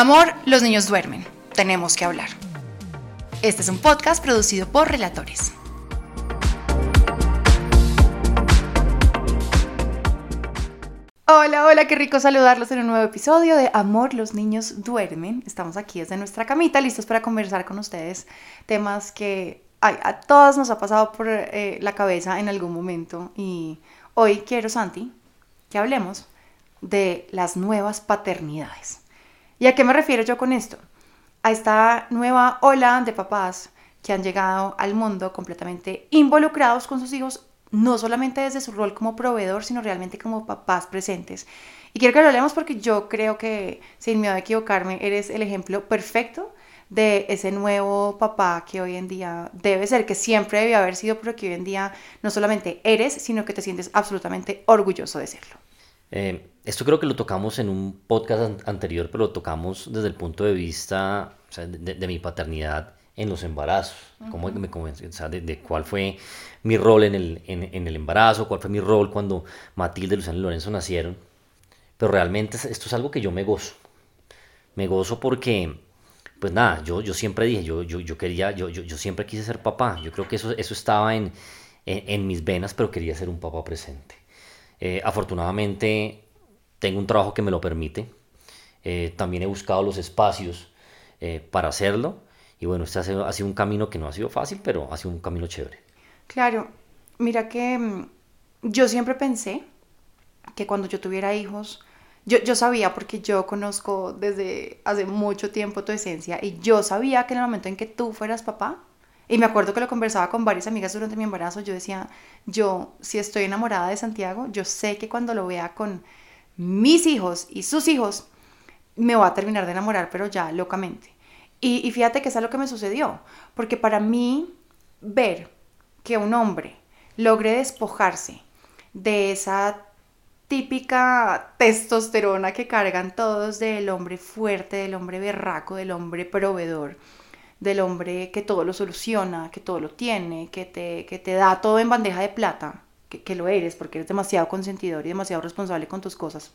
Amor, los niños duermen. Tenemos que hablar. Este es un podcast producido por Relatores. Hola, hola, qué rico saludarlos en un nuevo episodio de Amor, los niños duermen. Estamos aquí desde nuestra camita, listos para conversar con ustedes temas que a todas nos ha pasado por eh, la cabeza en algún momento. Y hoy quiero, Santi, que hablemos de las nuevas paternidades. ¿Y a qué me refiero yo con esto? A esta nueva ola de papás que han llegado al mundo completamente involucrados con sus hijos, no solamente desde su rol como proveedor, sino realmente como papás presentes. Y quiero que lo hablemos porque yo creo que, sin miedo a equivocarme, eres el ejemplo perfecto de ese nuevo papá que hoy en día debe ser, que siempre debió haber sido, pero que hoy en día no solamente eres, sino que te sientes absolutamente orgulloso de serlo. Eh, esto creo que lo tocamos en un podcast anterior, pero lo tocamos desde el punto de vista de, mi paternidad en los embarazos, cómo me de, cuál fue mi rol en el, en, el embarazo, cuál fue mi rol cuando Matilde, Luciano y Lorenzo nacieron. Pero realmente esto es algo que yo me gozo. Me gozo porque, pues nada, yo, yo siempre dije, yo, yo, yo quería, yo, yo, yo siempre quise ser papá. Yo creo que eso, eso estaba en, en, mis venas, pero quería ser un papá presente. Eh, afortunadamente tengo un trabajo que me lo permite. Eh, también he buscado los espacios eh, para hacerlo. Y bueno, este ha sido, ha sido, un camino que no ha sido fácil, pero ha sido un camino chévere. Claro, mira que mm, yo siempre pensé que cuando yo tuviera hijos, yo, yo sabía porque yo conozco desde hace mucho tiempo tu esencia y yo sabía que en el momento en que tú fueras papá, y me acuerdo que lo conversaba con varias amigas durante mi embarazo, yo decía, yo si estoy enamorada de Santiago, yo sé que cuando lo vea con mis hijos y sus hijos, me va a terminar de enamorar, pero ya locamente. Y, fíjate que es lo que me sucedió, porque para mí ver que un hombre logre despojarse de esa típica testosterona que cargan todos del hombre fuerte, del hombre berraco, del hombre proveedor, del hombre que todo lo soluciona, que todo lo tiene, que te, que te da todo en bandeja de plata, que, lo eres porque eres demasiado consentidor y demasiado responsable con tus cosas.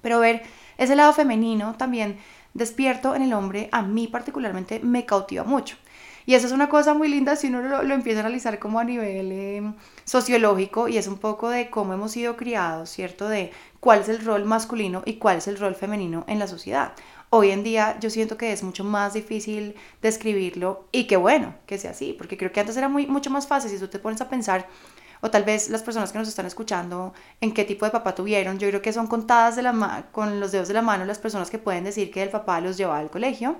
Pero ver ese lado femenino también despierto en el hombre, a mí particularmente me cautiva mucho. Y eso es una cosa muy linda si uno lo, empieza a analizar como a nivel em, sociológico y es un poco de cómo hemos sido criados, ¿cierto? De cuál es el rol masculino y cuál es el rol femenino en la sociedad. Hoy en día yo siento que es mucho más difícil describirlo y qué bueno que sea así, porque creo que antes era muy, mucho más fácil si tú te pones a pensar o tal vez las personas que nos están escuchando, en qué tipo de papá tuvieron. Yo creo que son contadas con los dedos de la mano las personas que pueden decir que el papá los llevaba al colegio,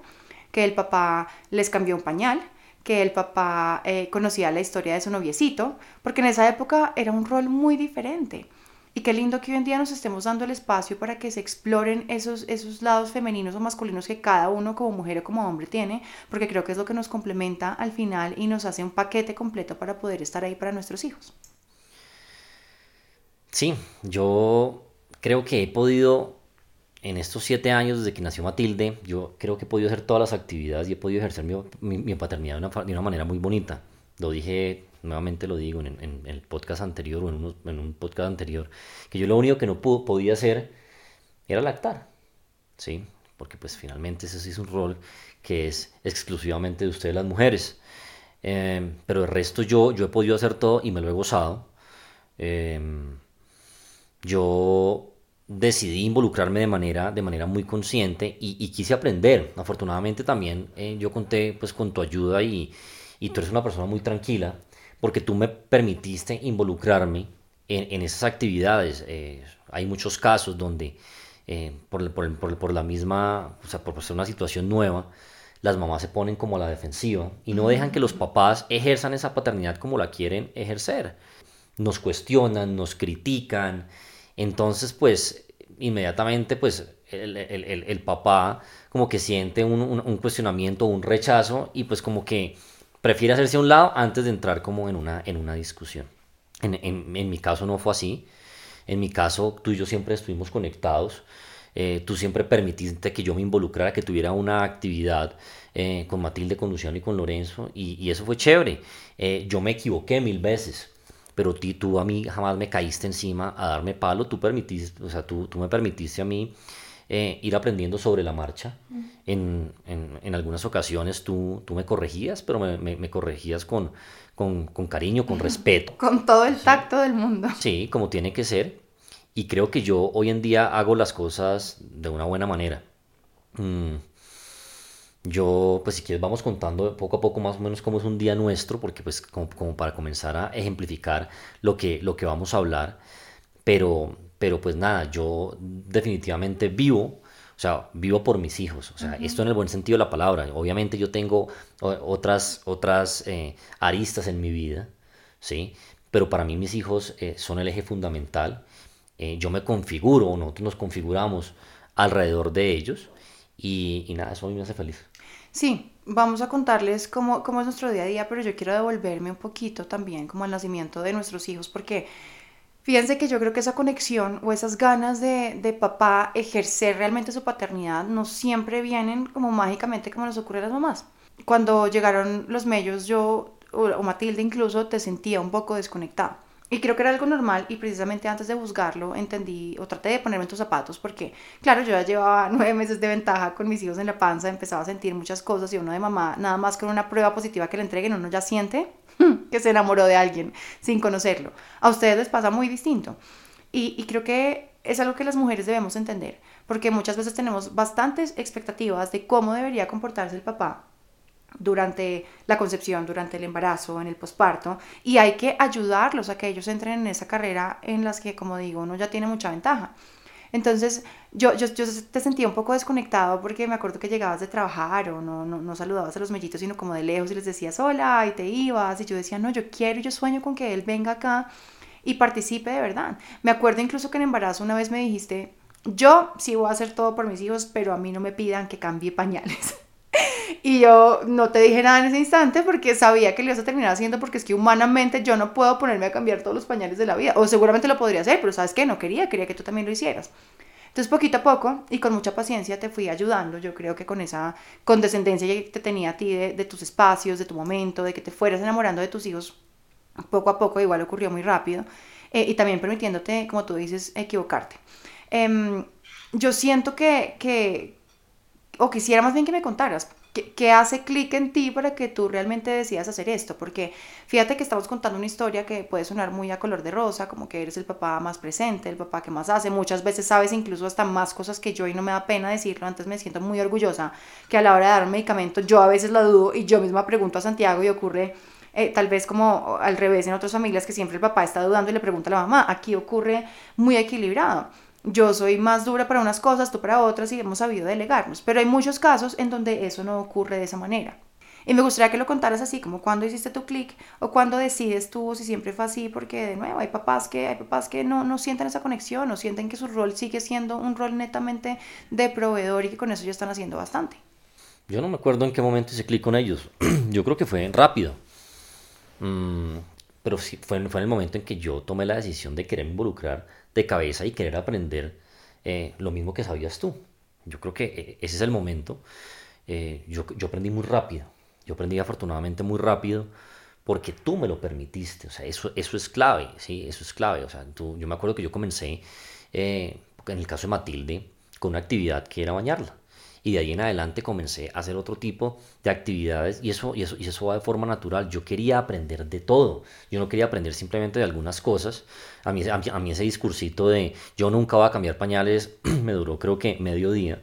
que el papá les cambió un pañal, que el papá eh, conocía la historia de su noviecito, porque en esa época era un rol muy diferente. Y qué lindo que hoy en día nos estemos dando el espacio para que se exploren esos, esos lados femeninos o masculinos que cada uno como mujer o como hombre tiene, porque creo que es lo que nos complementa al final y nos hace un paquete completo para poder estar ahí para nuestros hijos. Sí, yo creo que he podido, en estos siete años desde que nació Matilde, yo creo que he podido hacer todas las actividades y he podido ejercer mi, paternidad de una, de una, manera muy bonita. Lo dije, nuevamente lo digo en, el podcast anterior o en, en, un podcast anterior, que yo lo único que no pudo, podía hacer era lactar, ¿sí? Porque pues finalmente ese sí es un rol que es exclusivamente de ustedes las mujeres. Eh, pero el resto yo, yo he podido hacer todo y me lo he gozado. Eh, yo decidí involucrarme de manera, de manera muy consciente y, quise aprender. Afortunadamente también eh, yo conté pues con tu ayuda y, y, tú eres una persona muy tranquila porque tú me permitiste involucrarme en, esas actividades. Eh, hay muchos casos donde eh, por, por, por, por, la misma, o sea, por ser una situación nueva, las mamás se ponen como a la defensiva y no dejan que los papás ejerzan esa paternidad como la quieren ejercer. Nos cuestionan, nos critican, entonces, pues, inmediatamente, pues, el, papá como que siente un, un, cuestionamiento, un rechazo y pues como que prefiere hacerse a un lado antes de entrar como en una, en una discusión. En, mi caso no fue así. En mi caso, tú y yo siempre estuvimos conectados. Eh, tú siempre permitiste que yo me involucrara, que tuviera una actividad eh, con Matilde, con Luciano y con Lorenzo, y, eso fue chévere. Eh, yo me equivoqué mil veces, pero ti, tú a mí jamás me caíste encima a darme palo, tú permitiste, o sea, tú, tú me permitiste a mí eh, ir aprendiendo sobre la marcha. En, en, algunas ocasiones tú, tú me corregías, pero me, me, corregías con, con, con, cariño, con respeto. Con todo el tacto del mundo. Sí, como tiene que ser. Y creo que yo hoy en día hago las cosas de una buena manera. Mm, yo, pues si quieres, vamos contando poco a poco más o menos cómo es un día nuestro, porque pues como, como, para comenzar a ejemplificar lo que, lo que vamos a hablar. Pero, pero pues nada, yo definitivamente vivo, o sea, vivo por mis hijos, o sea, esto en el buen sentido de la palabra. Obviamente yo tengo otras, otras eh, aristas en mi vida, ¿sí? Pero para mí mis hijos eh, son el eje fundamental. Eh, yo me configuro, nosotros nos configuramos alrededor de ellos y, y nada, eso a mí me hace feliz. Sí, vamos a contarles cómo, cómo es nuestro día a día, pero yo quiero devolverme un poquito también como al nacimiento de nuestros hijos, porque fíjense que yo creo que esa conexión o esas ganas de, de papá ejercer realmente su paternidad no siempre vienen como mágicamente como nos ocurre a las mamás. Cuando llegaron los mellos, yo, o, Matilde incluso, te sentía un poco desconectado. Y creo que era algo normal y precisamente antes de buscarlo entendí o traté de ponerme en tus zapatos porque, claro, yo ya llevaba nueve meses de ventaja con mis hijos en la panza, empezaba a sentir muchas cosas y uno de mamá, nada más con una prueba positiva que le entreguen, uno ya siente que se enamoró de alguien sin conocerlo. A ustedes les pasa muy distinto. Y, creo que es algo que las mujeres debemos entender porque muchas veces tenemos bastantes expectativas de cómo debería comportarse el papá durante la concepción, durante el embarazo, en el posparto, y hay que ayudarlos a que ellos entren en esa carrera en las que, como digo, uno ya tiene mucha ventaja. Entonces, yo, yo, te sentía un poco desconectado porque me acuerdo que llegabas de trabajar o no, no, no, saludabas a los mellitos, sino como de lejos y les decías hola y te ibas. Y yo decía, no, yo quiero y yo sueño con que él venga acá y participe de verdad. Me acuerdo incluso que en embarazo una vez me dijiste, yo sí voy a hacer todo por mis hijos, pero a mí no me pidan que cambie pañales. Y yo no te dije nada en ese instante porque sabía que lo ibas a terminar haciendo porque es que humanamente yo no puedo ponerme a cambiar todos los pañales de la vida. O seguramente lo podría hacer, pero ¿sabes qué? No quería, quería que tú también lo hicieras. Entonces, poquito a poco y con mucha paciencia te fui ayudando. Yo creo que con esa condescendencia que te tenía a ti de, tus espacios, de tu momento, de que te fueras enamorando de tus hijos, poco a poco igual ocurrió muy rápido. Eh, y también permitiéndote, como tú dices, equivocarte. Em, yo siento que, que, o quisiera más bien que me contaras, ¿Qué, hace clic en ti para que tú realmente decidas hacer esto? Porque fíjate que estamos contando una historia que puede sonar muy a color de rosa, como que eres el papá más presente, el papá que más hace. Muchas veces sabes incluso hasta más cosas que yo y no me da pena decirlo. Antes me siento muy orgullosa que a la hora de dar un medicamento yo a veces la dudo y yo misma pregunto a Santiago y ocurre eh, tal vez como al revés en otras familias que siempre el papá está dudando y le pregunta a la mamá. Aquí ocurre muy equilibrado yo soy más dura para unas cosas, tú para otras y hemos sabido delegarnos. Pero hay muchos casos en donde eso no ocurre de esa manera. Y me gustaría que lo contaras así, como cuando hiciste tu clic o cuando decides tú, si siempre fue así, porque de nuevo hay papás que, hay papás que no, no sienten esa conexión o sienten que su rol sigue siendo un rol netamente de proveedor y que con eso ya están haciendo bastante. Yo no me acuerdo en qué momento hice clic con ellos. yo creo que fue rápido. Mm, pero sí, fue, fue en el momento en que yo tomé la decisión de querer involucrar de cabeza y querer aprender eh, lo mismo que sabías tú. Yo creo que eh, ese es el momento. Eh, yo, yo, aprendí muy rápido. Yo aprendí afortunadamente muy rápido porque tú me lo permitiste. O sea, eso, eso es clave, ¿sí? Eso es clave. O sea, tú, yo me acuerdo que yo comencé, en el caso de Matilde, con una actividad que era bañarla y de ahí en adelante comencé a hacer otro tipo de actividades y eso, y eso, y eso va de forma natural. Yo quería aprender de todo, yo no quería aprender simplemente de algunas cosas. A mí, a mí, ese discursito de yo nunca voy a cambiar pañales me duró creo que medio día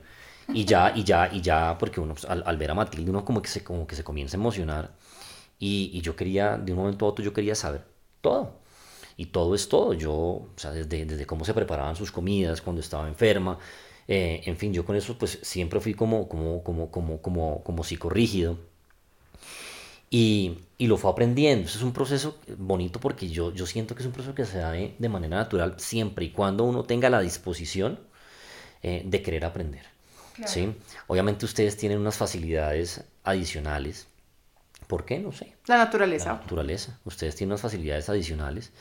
y ya, y ya, y ya, porque uno pues, al, ver a Matilde uno como que se, como que se comienza a emocionar y, y yo quería, de un momento a otro yo quería saber todo y todo es todo. Yo, o sea, desde, desde cómo se preparaban sus comidas cuando estaba enferma, eh, en fin, yo con eso pues siempre fui como, como, como, como, como, como psicorrígido. Y, y, lo fue aprendiendo. Eso es un proceso bonito porque yo, yo siento que es un proceso que se da de, manera natural siempre y cuando uno tenga la disposición eh, de querer aprender. ¿sí? Obviamente ustedes tienen unas facilidades adicionales. ¿Por qué? No sé. La naturaleza. La naturaleza. Ustedes tienen unas facilidades adicionales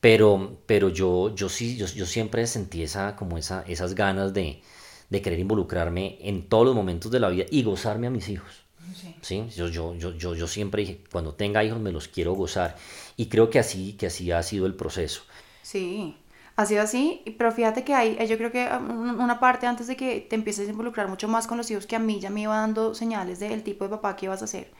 pero, pero yo, yo sí, yo, yo siempre sentí esa, como esa, esas ganas de, de, querer involucrarme en todos los momentos de la vida y gozarme a mis hijos. Sí. Yo, yo, yo, yo, yo siempre dije, cuando tenga hijos me los quiero gozar. Y creo que así, que así ha sido el proceso. Sí. ha sido así, pero fíjate que hay, yo creo que um, una parte antes de que te empieces a involucrar mucho más con los hijos que a mí ya me iba dando señales del tipo de papá que ibas a ser.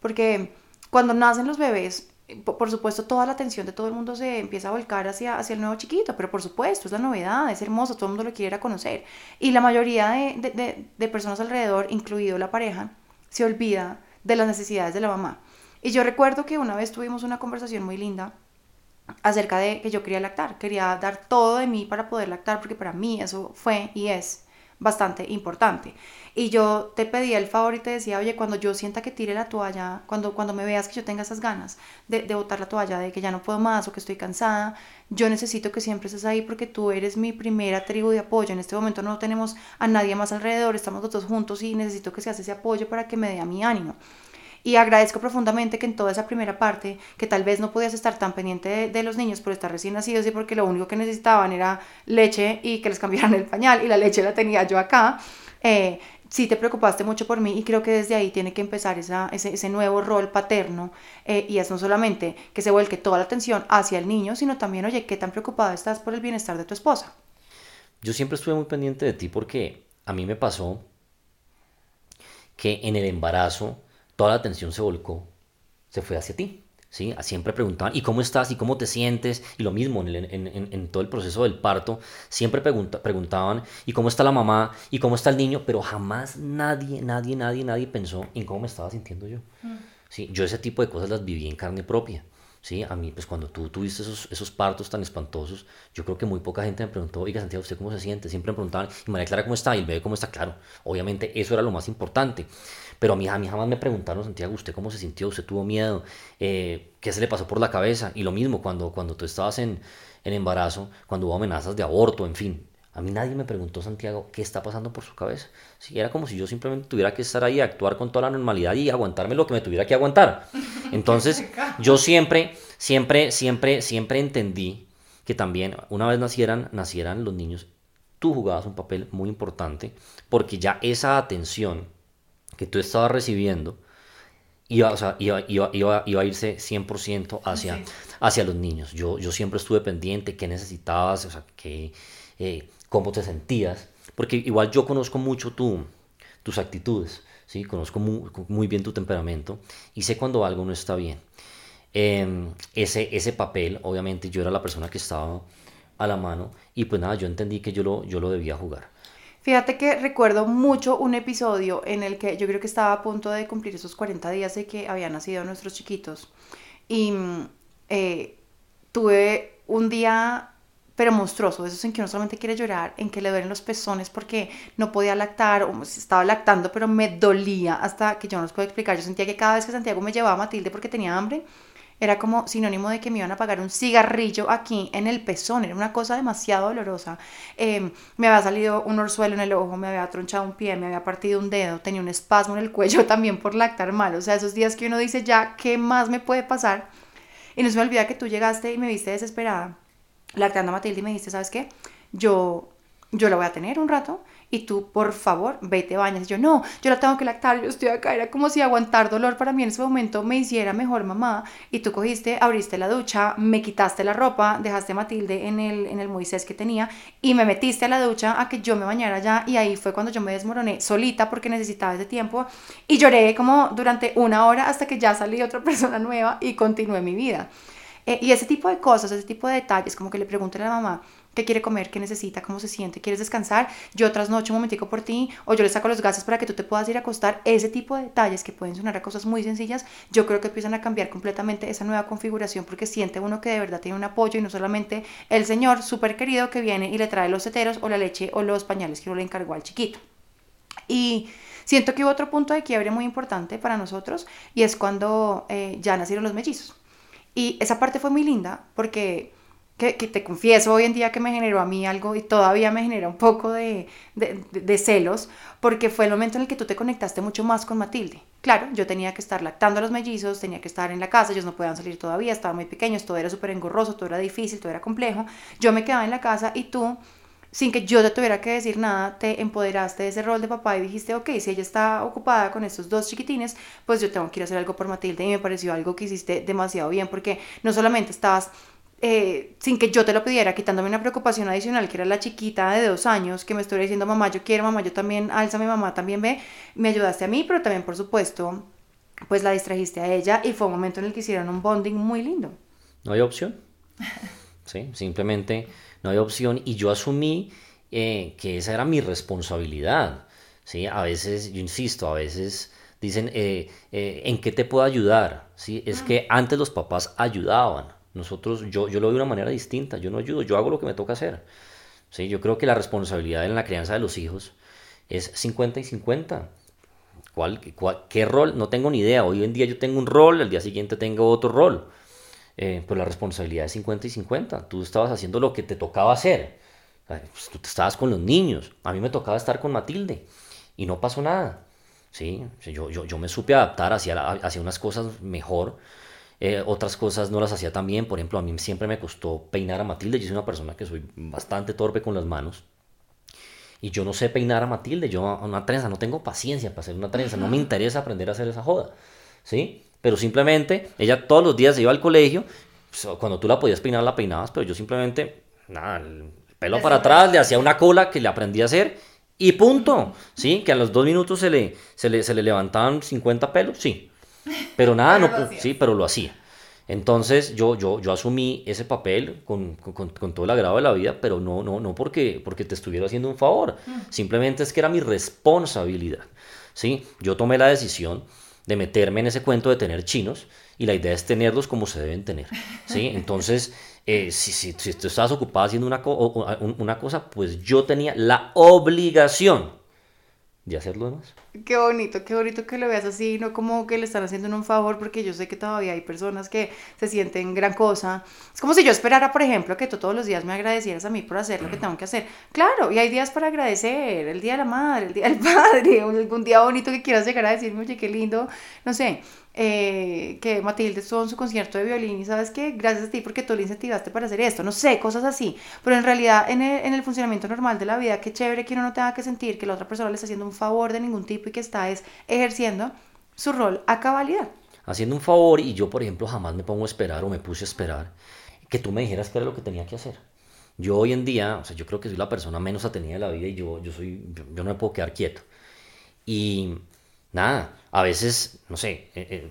Porque cuando nacen los bebés, por supuesto, toda la atención de todo el mundo se empieza a volcar hacia, hacia el nuevo chiquito, pero por supuesto, es la novedad, es hermoso, todo el mundo lo quiere conocer. Y la mayoría de, de, de personas alrededor, incluido la pareja, se olvida de las necesidades de la mamá. Y yo recuerdo que una vez tuvimos una conversación muy linda acerca de que yo quería lactar, quería dar todo de mí para poder lactar, porque para mí eso fue y es bastante importante. Y yo te pedía el favor y te decía, oye, cuando yo sienta que tire la toalla, cuando, cuando me veas que yo tenga esas ganas de, de botar la toalla, de que ya no puedo más o que estoy cansada, yo necesito que siempre estés ahí porque tú eres mi primera tribu de apoyo. En este momento no tenemos a nadie más alrededor, estamos todos juntos y necesito que seas ese apoyo para que me dé a mi ánimo. Y agradezco profundamente que en toda esa primera parte, que tal vez no podías estar tan pendiente de, los niños por estar recién nacidos y porque lo único que necesitaban era leche y que les cambiaran el pañal y la leche la tenía yo acá, eh, sí te preocupaste mucho por mí y creo que desde ahí tiene que empezar ese, ese, nuevo rol paterno eh, y es no solamente que se vuelque toda la atención hacia el niño, sino también, oye, ¿qué tan preocupada estás por el bienestar de tu esposa? Yo siempre estuve muy pendiente de ti porque a mí me pasó que en el embarazo toda la atención se volcó, se fue hacia ti. ¿Sí? Siempre preguntaban, ¿y cómo estás? ¿Y cómo te sientes? Y lo mismo en, en, en todo el proceso del parto, siempre pregunta, preguntaban, ¿y cómo está la mamá? ¿Y cómo está el niño? Pero jamás nadie, nadie, nadie, nadie pensó en cómo me estaba sintiendo yo. Mm. ¿sí? Yo ese tipo de cosas las viví en carne propia. ¿Sí? A mí, pues cuando tú tuviste esos, esos partos tan espantosos, yo creo que muy poca gente me preguntó, oiga Santiago, ¿usted cómo se siente? Siempre me preguntaban, ¿y María Clara cómo está? ¿Y el bebé cómo está? Claro, obviamente eso era lo más importante. Pero a mí, a mí jamás me preguntaron, Santiago, ¿usted cómo se sintió? ¿Usted tuvo miedo? Eh, ¿Qué se le pasó por la cabeza? Y lo mismo, cuando, cuando tú estabas en, en embarazo, cuando hubo amenazas de aborto, en fin. A mí nadie me preguntó, Santiago, qué está pasando por su cabeza. Sí, era como si yo simplemente tuviera que estar ahí, actuar con toda la normalidad y aguantarme lo que me tuviera que aguantar. Entonces, yo siempre, siempre, siempre, siempre entendí que también una vez nacieran, nacieran los niños, tú jugabas un papel muy importante porque ya esa atención que tú estabas recibiendo iba, o sea, iba, iba, iba, iba, a irse 100% hacia, hacia los niños. Yo, yo siempre estuve pendiente, qué necesitabas, o sea, qué, eh, cómo te sentías, porque igual yo conozco mucho tu, tus actitudes, ¿sí? conozco muy, bien tu temperamento y sé cuando algo no está bien. Eh, ese, ese papel, obviamente yo era la persona que estaba a la mano y pues nada, yo entendí que yo lo, yo lo debía jugar. Fíjate que recuerdo mucho un episodio en el que yo creo que estaba a punto de cumplir esos 40 días de que habían nacido nuestros chiquitos. Y eh, tuve un día, pero monstruoso, eso es en que no solamente quiere llorar, en que le duelen los pezones porque no podía lactar, o estaba lactando, pero me dolía hasta que yo no os puedo explicar. Yo sentía que cada vez que Santiago me llevaba a Matilde porque tenía hambre, era como sinónimo de que me iban a pagar un cigarrillo aquí en el pezón, era una cosa demasiado dolorosa. Em, me había salido un orzuelo en el ojo, me había tronchado un pie, me había partido un dedo, tenía un espasmo en el cuello también por lactar mal, o sea, esos días que uno dice ya, ¿qué más me puede pasar? Y no se me olvida que tú llegaste y me viste desesperada, lactando a Matilde y me dijiste, ¿sabes qué? Yo, yo la voy a tener un rato y tú, por favor, vete, bañas. Y yo, no, yo la tengo que lactar, yo estoy acá. Era como si aguantar dolor para mí en ese momento me hiciera mejor mamá. Y tú cogiste, abriste la ducha, me quitaste la ropa, dejaste a Matilde en el, en el Moisés que tenía y me metiste a la ducha a que yo me bañara ya. Y ahí fue cuando yo me desmoroné solita porque necesitaba ese tiempo. Y lloré como durante una hora hasta que ya salí otra persona nueva y continué mi vida. Eh, y ese tipo de cosas, ese tipo de detalles, como que le pregunté a la mamá, qué quiere comer, qué necesita, cómo se siente, quieres descansar, yo trasnocho un momentico por ti, o yo le saco los gases para que tú te puedas ir a acostar, ese tipo de detalles que pueden sonar a cosas muy sencillas, yo creo que empiezan a cambiar completamente esa nueva configuración porque siente uno que de verdad tiene un apoyo y no solamente el señor súper querido que viene y le trae los heteros o la leche o los pañales que uno le encargó al chiquito. Y siento que hubo otro punto de quiebre muy importante para nosotros y es cuando eh, ya nacieron los mellizos. Y esa parte fue muy linda porque que, te confieso hoy en día que me generó a mí algo y todavía me genera un poco de, de, celos, porque fue el momento en el que tú te conectaste mucho más con Matilde. Claro, yo tenía que estar lactando a los mellizos, tenía que estar en la casa, ellos no podían salir todavía, estaban muy pequeños, todo era súper engorroso, todo era difícil, todo era complejo. Yo me quedaba en la casa y tú, sin que yo te tuviera que decir nada, te empoderaste de ese rol de papá y dijiste, ok, si ella está ocupada con estos dos chiquitines, pues yo tengo que ir a hacer algo por Matilde y me pareció algo que hiciste demasiado bien, porque no solamente estabas eh, sin que yo te lo pidiera, quitándome una preocupación adicional, que era la chiquita de dos años, que me estuviera diciendo, mamá, yo quiero, mamá, yo también, alza mi mamá también ve, me ayudaste a mí, pero también, por supuesto, pues la distrajiste a ella y fue un momento en el que hicieron un bonding muy lindo. No hay opción. Sí, simplemente no hay opción y yo asumí eh, que esa era mi responsabilidad. ¿sí? A veces, yo insisto, a veces dicen, eh, eh, ¿en qué te puedo ayudar? ¿sí? Es que antes los papás ayudaban. Nosotros, yo, yo lo veo de una manera distinta. Yo no ayudo, yo hago lo que me toca hacer. ¿sí? Yo creo que la responsabilidad en la crianza de los hijos es 50 y 50. ¿Cuál, ¿Qué rol? No tengo ni idea. Hoy en día yo tengo un rol, el día siguiente tengo otro rol. Eh, pues la responsabilidad es 50 y 50. Tú estabas haciendo lo que te tocaba hacer. Pues tú estabas con los niños. A mí me tocaba estar con Matilde. Y no pasó nada. ¿sí? Yo, yo, yo me supe adaptar hacia, hacia unas cosas mejor. Eh, otras cosas no las hacía tan bien. Por ejemplo, a mí siempre me costó peinar a Matilde. Yo soy una persona que soy bastante torpe con las manos. Y yo no sé peinar a Matilde. Yo una trenza, no tengo paciencia para hacer una trenza. No me interesa aprender a hacer esa joda. ¿Sí? Pero simplemente, ella todos los días iba al colegio, pues, cuando tú la podías peinar, la peinabas, pero yo simplemente, nada, el pelo para atrás, le hacía una cola que le aprendí a hacer y punto. ¿Sí? Que a los dos minutos se le, se le, se le levantaban 50 pelos, sí. Pero nada, no, sí, pero lo hacía. Entonces yo, yo, yo asumí ese papel con, con, con, todo el agrado de la vida, pero no, no, no porque, porque te estuviera haciendo un favor. Simplemente es que era mi responsabilidad. ¿sí? Yo tomé la decisión de meterme en ese cuento de tener chinos y la idea es tenerlos como se deben tener. ¿sí? Entonces, eh, si, si, si, tú estabas ocupada haciendo una, una cosa, pues yo tenía la obligación de hacerlo demás. Qué bonito, qué bonito que lo veas así, no como que le están haciendo un favor, porque yo sé que todavía hay personas que se sienten gran cosa. Es como si yo esperara, por ejemplo, que tú todos los días me agradecieras a mí por hacer lo que tengo que hacer. Claro, y hay días para agradecer, el día de la madre, el día del padre, algún día bonito que quieras llegar a decirme, oye, qué lindo, no sé, eh, que Matilde estuvo en su concierto de violín y sabes que gracias a ti porque tú le incentivaste para hacer esto, no sé, cosas así, pero en realidad en el, en el funcionamiento normal de la vida, qué chévere que uno no tenga que sentir que la otra persona le está haciendo un favor de ningún tipo y que está es ejerciendo su rol a cabalidad. Haciendo un favor y yo, por ejemplo, jamás me pongo a esperar o me puse a esperar que tú me dijeras qué era lo que tenía que hacer. Yo hoy en día, o sea, yo creo que soy la persona menos atenida de la vida y yo, yo, soy, yo no me puedo quedar quieto. Y nada, a veces, no sé, eh, eh,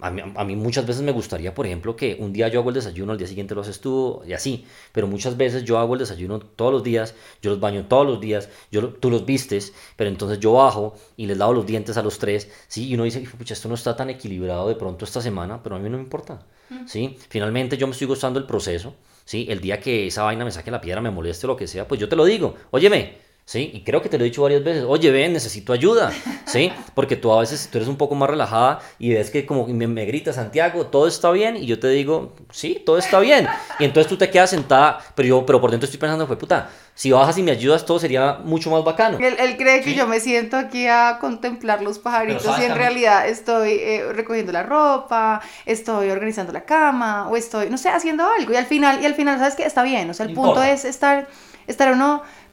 a, mí, muchas veces me gustaría, por ejemplo, que un día yo hago el desayuno, al día siguiente lo haces tú y así, pero muchas veces yo hago el desayuno todos los días, yo los baño todos los días, yo, tú los vistes, pero entonces yo bajo y les lavo los dientes a los tres, ¿sí? Y uno dice, pucha, esto no está tan equilibrado de pronto esta semana, pero a mí no me importa, ¿sí? Finalmente yo me estoy gozando el proceso, ¿sí? El día que esa vaina me saque la piedra, me moleste o lo que sea, pues yo te lo digo, óyeme, ¿sí? Y creo que te lo he dicho varias veces, oye, ven, necesito ayuda, ¿sí? Porque tú a veces tú eres un poco más relajada y ves que como me, me grita Santiago, todo está bien, y yo te digo, sí, todo está bien. Y entonces tú te quedas sentada, pero yo, pero por dentro estoy pensando, fue puta, si bajas y me ayudas, todo sería mucho más bacano. Él, él cree que yo me siento aquí a contemplar los pajaritos y en realidad estoy eh, recogiendo la ropa, estoy organizando la cama, o estoy, no sé, haciendo algo. Y al final, y al final, ¿sabes qué? Está bien, o sea, el punto es estar, estar uno no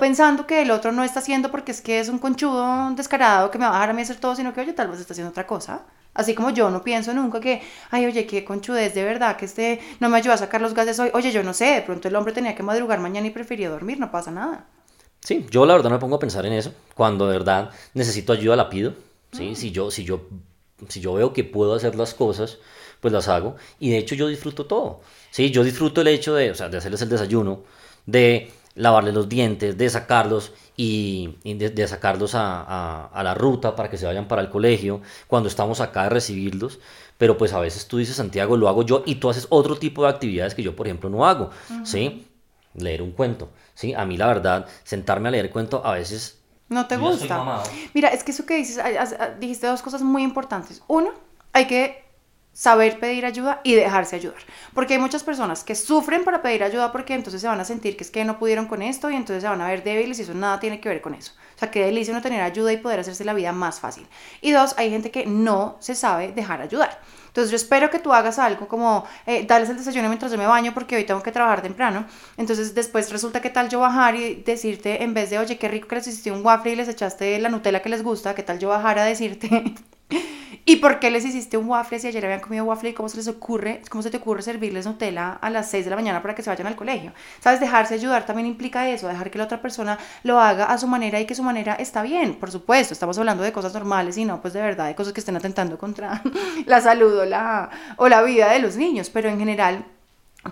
pensando que el otro no está haciendo porque es que es un conchudo descarado que me va a dejar a mí hacer todo, sino que, oye, tal vez está haciendo otra cosa. Así como yo no pienso nunca que, ay, oye, qué conchudez de verdad que este no me ayuda a sacar los gases hoy. Oye, yo no sé, de pronto el hombre tenía que madrugar mañana y prefería dormir, no pasa nada. Sí, yo la verdad no me pongo a pensar en eso. Cuando de verdad necesito ayuda, la pido. ¿sí? Mm. Si, yo, si, yo, si yo veo que puedo hacer las cosas, pues las hago. Y de hecho yo disfruto todo. Sí, yo disfruto el hecho de, o sea, de hacerles el desayuno, de lavarle los dientes, de sacarlos y, de, sacarlos a, la ruta para que se vayan para el colegio, cuando estamos acá de recibirlos, pero pues a veces tú dices, Santiago, lo hago yo y tú haces otro tipo de actividades que yo, por ejemplo, no hago, ¿sí? Leer un cuento, ¿sí? A mí la verdad, sentarme a leer cuento a veces... No te gusta. Mira, es que eso que dices, dijiste dos cosas muy importantes. Uno, hay que saber pedir ayuda y dejarse ayudar. Porque hay muchas personas que sufren para pedir ayuda porque entonces se van a sentir que es que no pudieron con esto y entonces se van a ver débiles y eso nada tiene que ver con eso. O sea, qué delicia no tener ayuda y poder hacerse la vida más fácil. Y dos, hay gente que no se sabe dejar ayudar. Entonces yo espero que tú hagas algo como eh, darles el desayuno mientras yo me baño porque hoy tengo que trabajar temprano. Entonces después resulta que tal yo bajar y decirte en vez de, oye, qué rico que les hiciste un waffle y les echaste la Nutella que les gusta, qué tal yo bajar a decirte... ¿Y por qué les hiciste un waffle si ayer habían comido waffle y cómo se les ocurre, cómo se te ocurre servirles Nutella a las 6 de la mañana para que se vayan al colegio? ¿Sabes? Dejarse ayudar también implica eso, dejar que la otra persona lo haga a su manera y que su manera está bien, por supuesto. Estamos hablando de cosas normales y no, pues de verdad, de cosas que estén atentando contra la salud o la, o la vida de los niños, pero en general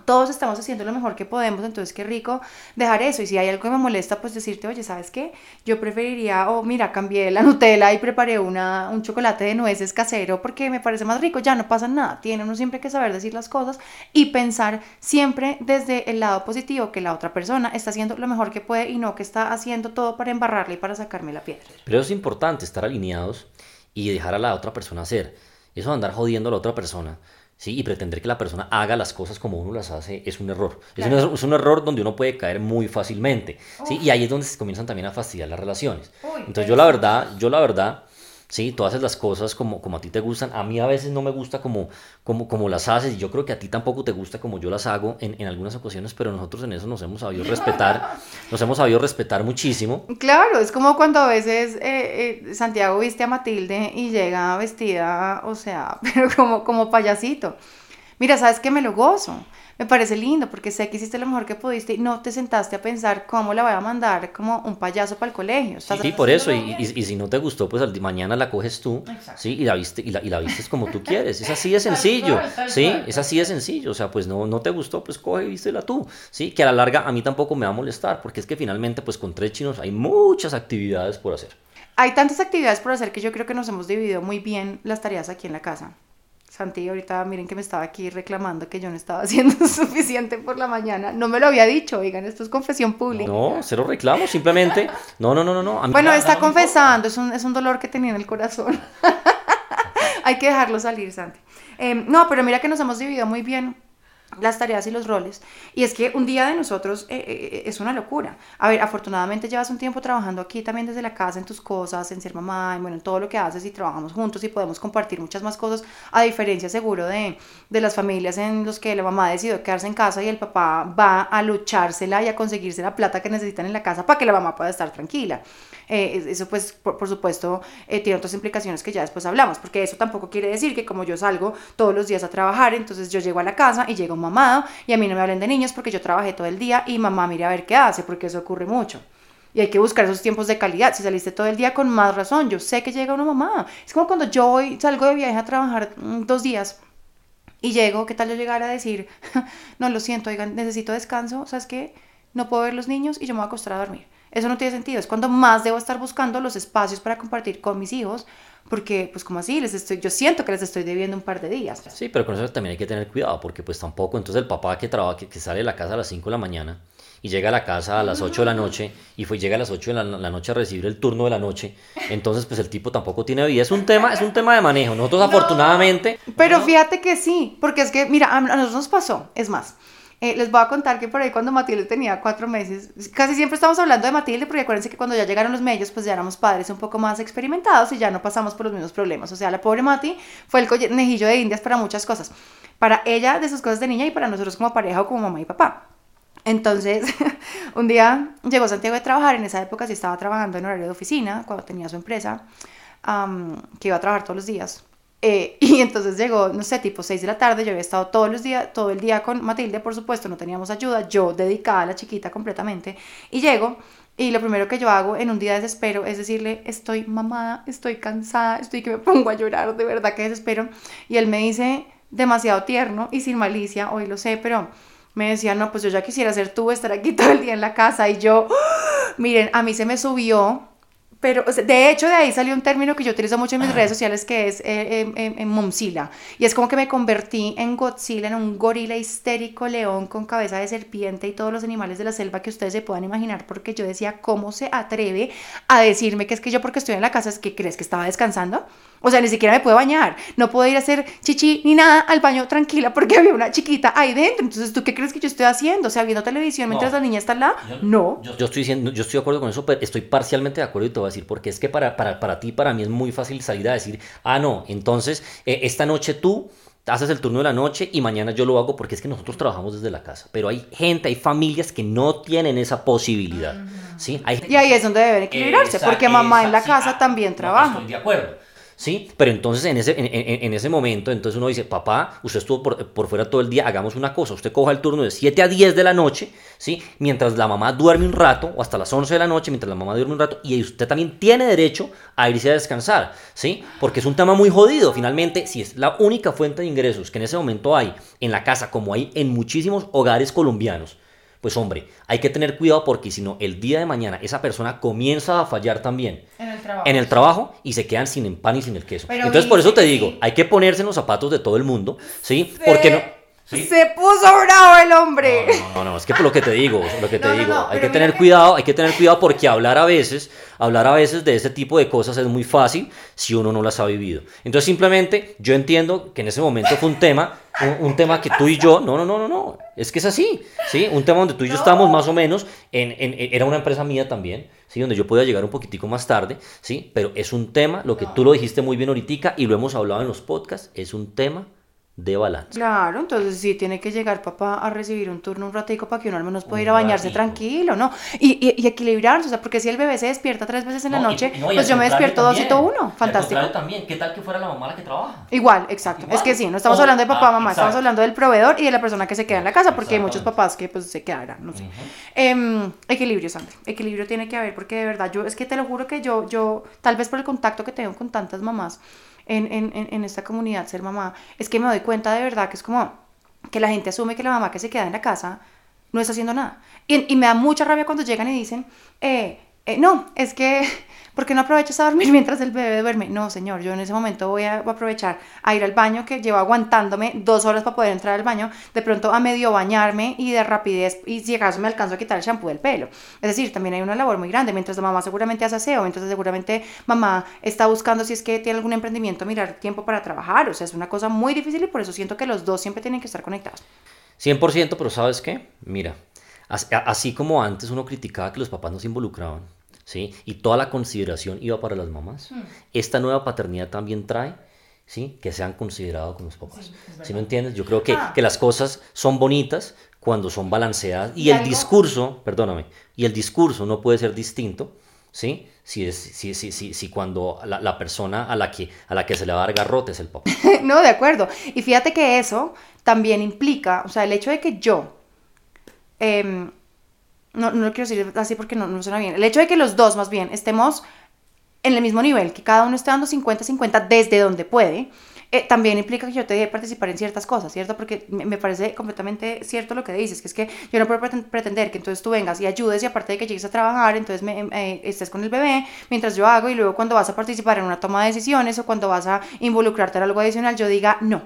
todos estamos haciendo lo mejor que podemos, entonces qué rico dejar eso. Y si hay algo que me molesta, pues decirte, oye, ¿sabes qué? Yo preferiría, o mira, cambié la Nutella y preparé una, un chocolate de nueces casero porque me parece más rico, ya no pasa nada. Tiene uno siempre que saber decir las cosas y pensar siempre desde el lado positivo, que la otra persona está haciendo lo mejor que puede y no que está haciendo todo para embarrarle y para sacarme la piedra. Pero es importante estar alineados y dejar a la otra persona hacer. Eso de andar jodiendo a la otra persona ¿sí? y pretender que la persona haga las cosas como uno las hace es un error. Es, un, es, un, error donde uno puede caer muy fácilmente. ¿sí? Y ahí es donde se comienzan también a fastidiar las relaciones. Entonces yo la verdad, yo la verdad ¿sí? Tú haces las cosas como, como a ti te gustan. A mí a veces no me gusta como, como, como las haces y yo creo que a ti tampoco te gusta como yo las hago en, en algunas ocasiones, pero nosotros en eso nos hemos sabido respetar, nos hemos sabido respetar muchísimo. Claro, es como cuando a veces eh, eh, Santiago viste a Matilde y llega vestida, o sea, pero como, como payasito. Mira, ¿sabes qué? Me lo gozo me parece lindo porque sé que hiciste lo mejor que pudiste y no te sentaste a pensar cómo la voy a mandar como un payaso para el colegio. Sí, por eso, y, y, si no te gustó, pues mañana la coges tú, ¿sí? Y la, viste, y, la, y la vistes como tú quieres. Es así de sencillo, ¿sí? Es así de sencillo, o sea, pues no, no te gustó, pues coge y vístela tú, ¿sí? Que a la larga a mí tampoco me va a molestar porque es que finalmente, pues con tres chinos hay muchas actividades por hacer. Hay tantas actividades por hacer que yo creo que nos hemos dividido muy bien las tareas aquí en la casa. Santi, ahorita miren que me estaba aquí reclamando que yo no estaba haciendo suficiente por la mañana. No me lo había dicho, oigan, esto es confesión pública. No, cero reclamo, simplemente. No, no, no, no. bueno, está confesando, es un, es un dolor que tenía en el corazón. Hay que dejarlo salir, Santi. Em, no, pero mira que nos hemos dividido muy bien las tareas y los roles. Y es que un día de nosotros eh, eh, es una locura. A ver, afortunadamente llevas un tiempo trabajando aquí también desde la casa, en tus cosas, en ser mamá, y bueno, en todo lo que haces y trabajamos juntos y podemos compartir muchas más cosas, a diferencia seguro de, de las familias en los que la mamá decidió quedarse en casa y el papá va a luchársela y a conseguirse la plata que necesitan en la casa para que la mamá pueda estar tranquila. Eh, eso pues por, supuesto eh, tiene otras implicaciones que ya después hablamos, porque eso tampoco quiere decir que como yo salgo todos los días a trabajar, entonces yo llego a la casa y llega un mamado y a mí no me hablen de niños porque yo trabajé todo el día y mamá mire a ver qué hace, porque eso ocurre mucho. Y hay que buscar esos tiempos de calidad. Si saliste todo el día con más razón, yo sé que llega una mamá. Es como cuando yo hoy salgo de viaje a trabajar mm, dos días y llego, ¿qué tal yo llegar a decir, no lo siento, oigan, necesito descanso, ¿sabes qué? No puedo ver los niños y yo me voy a acostar a dormir. Eso no tiene sentido. Es cuando más debo estar buscando los espacios para compartir con mis hijos, porque pues como así, les estoy, yo siento que les estoy debiendo un par de días. Sí, pero con eso también hay que tener cuidado, porque pues tampoco, entonces el papá que trabaja, que, sale de la casa a las 5 de la mañana y llega a la casa a las 8 de la noche y fue, llega a las 8 de la, noche a recibir el turno de la noche, entonces pues el tipo tampoco tiene vida. Es un tema, es un tema de manejo. Nosotros afortunadamente... Pero fíjate que sí, porque es que, mira, a nosotros nos pasó, es más. Eh, les voy a contar que por ahí cuando Matilde tenía cuatro meses, casi siempre estamos hablando de Matilde, porque acuérdense que cuando ya llegaron los medios, pues ya éramos padres un poco más experimentados y ya no pasamos por los mismos problemas. O sea, la pobre Mati fue el conejillo de indias para muchas cosas. Para ella, de sus cosas de niña, y para nosotros como pareja o como mamá y papá. Entonces, un día llegó Santiago de trabajar, en esa época sí estaba trabajando en horario de oficina, cuando tenía su empresa, que iba a trabajar todos los días. Eh, y entonces llegó, no sé, tipo 6 de la tarde, yo había estado todos los días, todo el día con Matilde, por supuesto, no teníamos ayuda, yo dedicada a la chiquita completamente, y llego y lo primero que yo hago en un día de desespero es decirle, estoy mamada, estoy cansada, estoy que me pongo a llorar, de verdad que desespero, y él me dice, demasiado tierno y sin malicia, hoy lo sé, pero me decía, no, pues yo ya quisiera ser tú, estar aquí todo el día en la casa, y yo, ¡ah! miren, a mí se me subió pero de hecho de ahí salió un término que yo utilizo mucho en mis redes sociales que es eh, eh, momzilla. Y es como que me convertí en Godzilla, en un gorila histérico, león con cabeza de serpiente y todos los animales de la selva que ustedes se puedan imaginar porque yo decía, ¿cómo se atreve a decirme que es que yo porque estoy en la casa es que crees que estaba descansando? O sea, ni siquiera me puedo bañar. No puedo ir a hacer chichi ni nada al baño tranquila porque había una chiquita ahí dentro. Entonces, ¿tú qué crees que yo estoy haciendo? O sea, viendo televisión mientras la niña está al lado. no. Yo, estoy diciendo, yo estoy de acuerdo con eso, pero estoy parcialmente de acuerdo y a decir, porque es que para, para, para ti, para mí es muy fácil salir a decir, ah, no, entonces eh, esta noche tú haces el turno de la noche y mañana yo lo hago porque es que nosotros trabajamos desde la casa. Pero hay gente, hay familias que no tienen esa posibilidad. ¿sí? y ahí es donde deben equilibrarse, porque mamá en la casa también trabaja. estoy de acuerdo. ¿Sí? Pero entonces en ese, en, ese momento, entonces uno dice, papá, usted estuvo por, fuera todo el día, hagamos una cosa, usted coja el turno de 7 a 10 de la noche, ¿sí? Mientras la mamá duerme un rato, o hasta las 11 de la noche, mientras la mamá duerme un rato, y usted también tiene derecho a irse a descansar, ¿sí? Porque es un tema muy jodido, finalmente, si es la única fuente de ingresos que en ese momento hay en la casa, como hay en muchísimos hogares colombianos, pues hombre, hay que tener cuidado porque si no, el día de mañana esa persona comienza a fallar también en el trabajo, y se quedan sin el pan y sin el queso. Entonces, por eso te digo, hay que ponerse en los zapatos de todo el mundo, ¿sí? Porque no se puso bravo el hombre. No, no, no, es que por lo que te digo, lo que te digo, hay que tener cuidado, hay que tener cuidado porque hablar a veces, hablar a veces de ese tipo de cosas es muy fácil si uno no las ha vivido. Entonces simplemente yo entiendo que en ese momento fue un tema, un, tema que tú y yo, no, no, no, no, no, es que es así, ¿sí? Un tema donde tú y yo estábamos más o menos, en, era una empresa mía también, ¿sí? Donde yo podía llegar un poquitico más tarde, ¿sí? Pero es un tema, lo que tú lo dijiste muy bien ahorita y lo hemos hablado en los podcasts, es un tema de balance. Claro, entonces sí tiene que llegar papá a recibir un turno un ratico para que uno al menos pueda ir a bañarse tranquilo, ¿no? Y, y, equilibrarse, o sea, porque si el bebé se despierta tres veces en la noche, pues yo me despierto dos y todo uno, fantástico. también, ¿qué tal que fuera la mamá la que trabaja? Igual, exacto, es que sí, no estamos hablando de papá, ah, mamá, estamos hablando del proveedor y de la persona que se queda en la casa, porque hay muchos papás que pues se quedarán, no sé. Em, equilibrio, Sandra, equilibrio tiene que haber, porque de verdad, yo, es que te lo juro que yo, yo, tal vez por el contacto que tengo con tantas mamás, en, en, en esta comunidad ser mamá, es que me doy cuenta de verdad que es como que la gente asume que la mamá que se queda en la casa no está haciendo nada. Y, me da mucha rabia cuando llegan y dicen, eh, eh, no, es que ¿por qué no aprovechas a dormir mientras el bebé duerme? No, señor, yo en ese momento voy a, aprovechar a ir al baño, que llevo aguantándome dos horas para poder entrar al baño, de pronto a medio bañarme y de rapidez, y si acaso me alcanzo a quitar el shampoo del pelo. Es decir, también hay una labor muy grande, mientras la mamá seguramente hace aseo, mientras seguramente mamá está buscando si es que tiene algún emprendimiento, mirar tiempo para trabajar, o sea, es una cosa muy difícil y por eso siento que los dos siempre tienen que estar conectados. 100%, pero ¿sabes qué? Mira, así como antes uno criticaba que los papás no se involucraban, ¿sí? Y toda la consideración iba para las mamás. Hmm. Esta nueva paternidad también trae, ¿sí? Que sean considerados con los papás. Sí, me entiendes? Yo creo que, ah. que, las cosas son bonitas cuando son balanceadas y, el discurso, perdóname, y el discurso no puede ser distinto, ¿sí? Si, es, si, si, si, si cuando la, la, persona a la, que, a la que se le va a dar garrote es el papá. no, de acuerdo. Y fíjate que eso también implica, o sea, el hecho de que yo... Eh, no, no lo quiero decir así porque no, no suena bien, el hecho de que los dos más bien estemos en el mismo nivel, que cada uno esté dando 50-50 desde donde puede, eh, también implica que yo te dé participar en ciertas cosas, ¿cierto? Porque me, parece completamente cierto lo que dices, que es que yo no puedo pretender que entonces tú vengas y ayudes y aparte de que llegues a trabajar, entonces me, eh, estés con el bebé mientras yo hago y luego cuando vas a participar en una toma de decisiones o cuando vas a involucrarte en algo adicional, yo diga, no,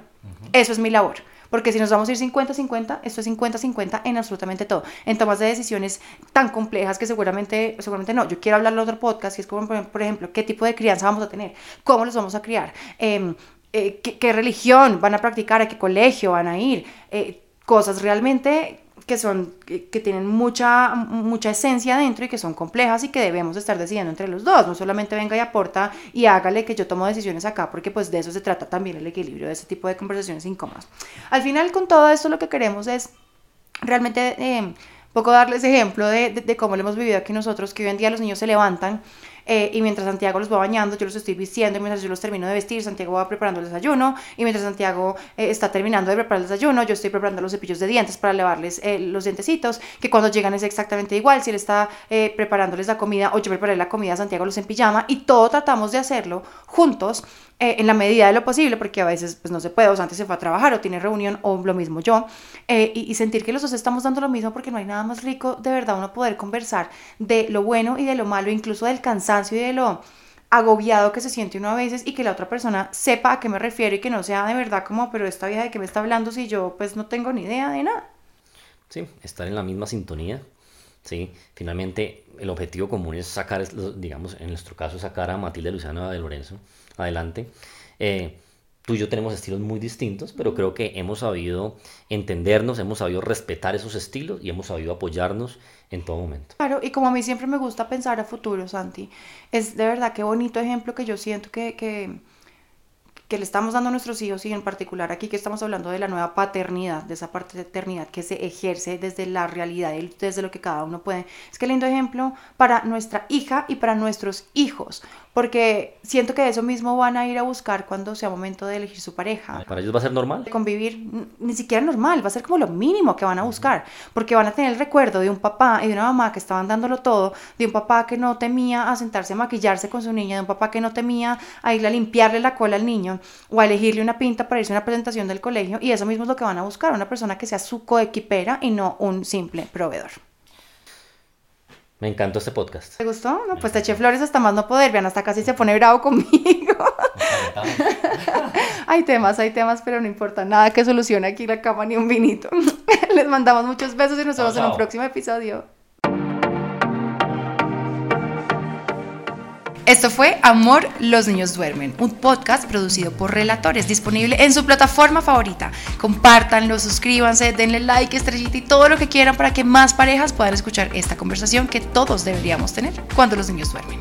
eso es mi labor. Porque si nos vamos a ir 50-50, esto es 50-50 en absolutamente todo. En tomas de decisiones tan complejas que seguramente, seguramente no. Yo quiero hablar de otro podcast, que es como, por ejemplo, qué tipo de crianza vamos a tener, cómo los vamos a criar, em, eh, qué, religión van a practicar, a qué colegio van a ir. Eh, cosas realmente que son que, tienen mucha mucha esencia dentro y que son complejas y que debemos estar decidiendo entre los dos, no solamente venga y aporta y hágale que yo tomo decisiones acá, porque pues de eso se trata también el equilibrio de ese tipo de conversaciones incómodas. Al final con todo esto lo que queremos es realmente eh, poco darles ejemplo de, de, cómo lo hemos vivido aquí nosotros, que hoy en día los niños se levantan eh, y mientras Santiago los va bañando, yo los estoy vistiendo, y mientras yo los termino de vestir, Santiago va preparando el desayuno, y mientras Santiago eh, está terminando de preparar el desayuno, yo estoy preparando los cepillos de dientes para lavarles eh, los dientecitos, que cuando llegan es exactamente igual, si él está preparándoles la comida o yo preparé la comida, Santiago los en pijama, y todo tratamos de hacerlo juntos eh, en la medida de lo posible, porque a veces pues, no se puede, o sea, antes se fue a trabajar o tiene reunión o lo mismo yo, eh, y, sentir que los dos estamos dando lo mismo porque no hay nada más rico de verdad uno poder conversar de lo bueno y de lo malo, incluso del cansancio y de lo agobiado que se siente uno a veces y que la otra persona sepa a qué me refiero y que no sea de verdad como, pero esta vida de qué me está hablando si yo pues no tengo ni idea de nada. Sí, estar en la misma sintonía. Sí, finalmente el objetivo común es sacar, digamos, en nuestro caso, sacar a Matilde Luciana de Lorenzo adelante. Eh, tú y yo tenemos estilos muy distintos, pero creo que hemos sabido entendernos, hemos sabido respetar esos estilos y hemos sabido apoyarnos en todo momento. Claro, y como a mí siempre me gusta pensar a futuro, Santi, es de verdad qué bonito ejemplo que yo siento que, que, que le estamos dando a nuestros hijos y en particular aquí que estamos hablando de la nueva paternidad, de esa parte de eternidad que se ejerce desde la realidad y desde lo que cada uno puede. Es que lindo ejemplo para nuestra hija y para nuestros hijos, porque siento que eso mismo van a ir a buscar cuando sea momento de elegir su pareja. Para ellos va a ser normal. Convivir ni siquiera normal, va a ser como lo mínimo que van a buscar, porque van a tener el recuerdo de un papá y de una mamá que estaban dándolo todo, de un papá que no temía a sentarse a maquillarse con su niña, de un papá que no temía a irle a limpiarle la cola al niño o a elegirle una pinta para irse a una presentación del colegio y eso mismo es lo que van a buscar, una persona que sea su coequipera y no un simple proveedor. Me encantó este podcast. ¿Te gustó? No, pues te eché flores hasta más no poder. Vean, hasta casi se pone bravo conmigo. hay temas, hay temas, pero no importa nada que solucione aquí la cama ni un vinito. Les mandamos muchos besos y nos vemos en un próximo episodio. Esto fue Amor, los niños duermen, un podcast producido por Relatores, disponible en su plataforma favorita. Compártanlo, suscríbanse, denle like, estrellita y todo lo que quieran para que más parejas puedan escuchar esta conversación que todos deberíamos tener cuando los niños duermen.